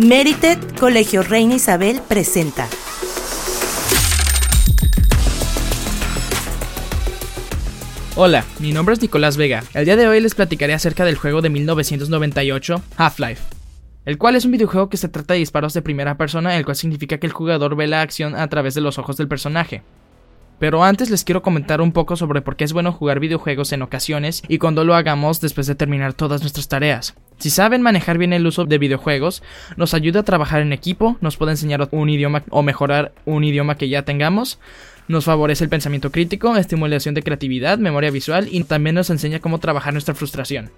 Merited Colegio Reina Isabel presenta. Hola, mi nombre es Nicolás Vega. El día de hoy les platicaré acerca del juego de 1998, Half-Life. El cual es un videojuego que se trata de disparos de primera persona, el cual significa que el jugador ve la acción a través de los ojos del personaje. Pero antes les quiero comentar un poco sobre por qué es bueno jugar videojuegos en ocasiones y cuando lo hagamos después de terminar todas nuestras tareas. Si saben manejar bien el uso de videojuegos, nos ayuda a trabajar en equipo, nos puede enseñar un idioma o mejorar un idioma que ya tengamos, nos favorece el pensamiento crítico, estimulación de creatividad, memoria visual y también nos enseña cómo trabajar nuestra frustración.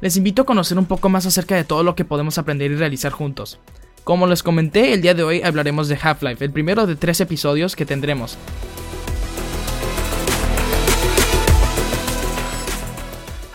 Les invito a conocer un poco más acerca de todo lo que podemos aprender y realizar juntos. Como les comenté, el día de hoy hablaremos de Half-Life, el primero de tres episodios que tendremos.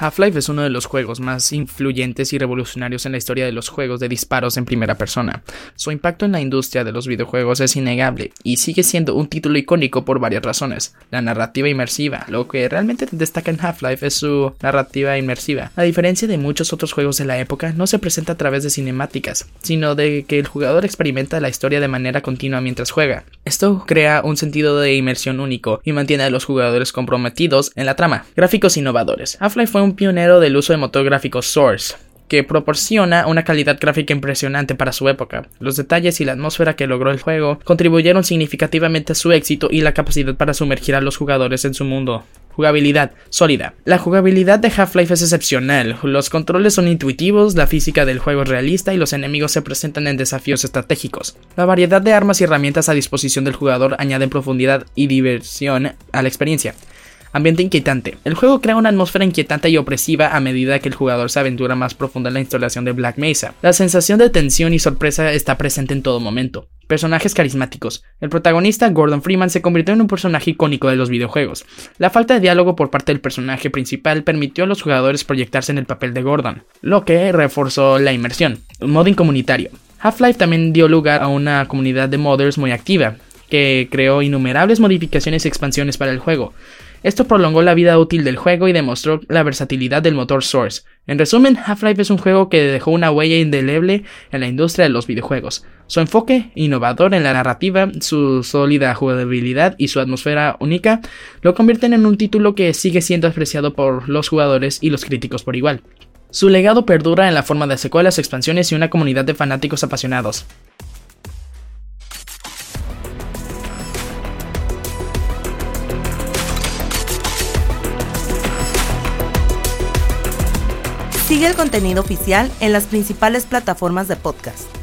Half-Life es uno de los juegos más influyentes y revolucionarios en la historia de los juegos de disparos en primera persona. Su impacto en la industria de los videojuegos es innegable y sigue siendo un título icónico por varias razones. La narrativa inmersiva, lo que realmente destaca en Half-Life es su narrativa inmersiva. A diferencia de muchos otros juegos de la época, no se presenta a través de cinemáticas, sino de que el jugador experimenta la historia de manera continua mientras juega. Esto crea un sentido de inmersión único y mantiene a los jugadores comprometidos en la trama. Gráficos innovadores. Half-Life fue un pionero del uso de motor gráfico Source, que proporciona una calidad gráfica impresionante para su época. Los detalles y la atmósfera que logró el juego contribuyeron significativamente a su éxito y la capacidad para sumergir a los jugadores en su mundo. Jugabilidad sólida. La jugabilidad de Half-Life es excepcional. Los controles son intuitivos, la física del juego es realista y los enemigos se presentan en desafíos estratégicos. La variedad de armas y herramientas a disposición del jugador añaden profundidad y diversión a la experiencia. Ambiente inquietante. El juego crea una atmósfera inquietante y opresiva a medida que el jugador se aventura más profunda en la instalación de Black Mesa. La sensación de tensión y sorpresa está presente en todo momento. Personajes carismáticos. El protagonista, Gordon Freeman, se convirtió en un personaje icónico de los videojuegos. La falta de diálogo por parte del personaje principal permitió a los jugadores proyectarse en el papel de Gordon, lo que reforzó la inmersión. Modding comunitario. Half-Life también dio lugar a una comunidad de modders muy activa, que creó innumerables modificaciones y expansiones para el juego. Esto prolongó la vida útil del juego y demostró la versatilidad del motor Source. En resumen, Half-Life es un juego que dejó una huella indeleble en la industria de los videojuegos. Su enfoque innovador en la narrativa, su sólida jugabilidad y su atmósfera única lo convierten en un título que sigue siendo apreciado por los jugadores y los críticos por igual. Su legado perdura en la forma de secuelas, expansiones y una comunidad de fanáticos apasionados. Sigue el contenido oficial en las principales plataformas de podcast.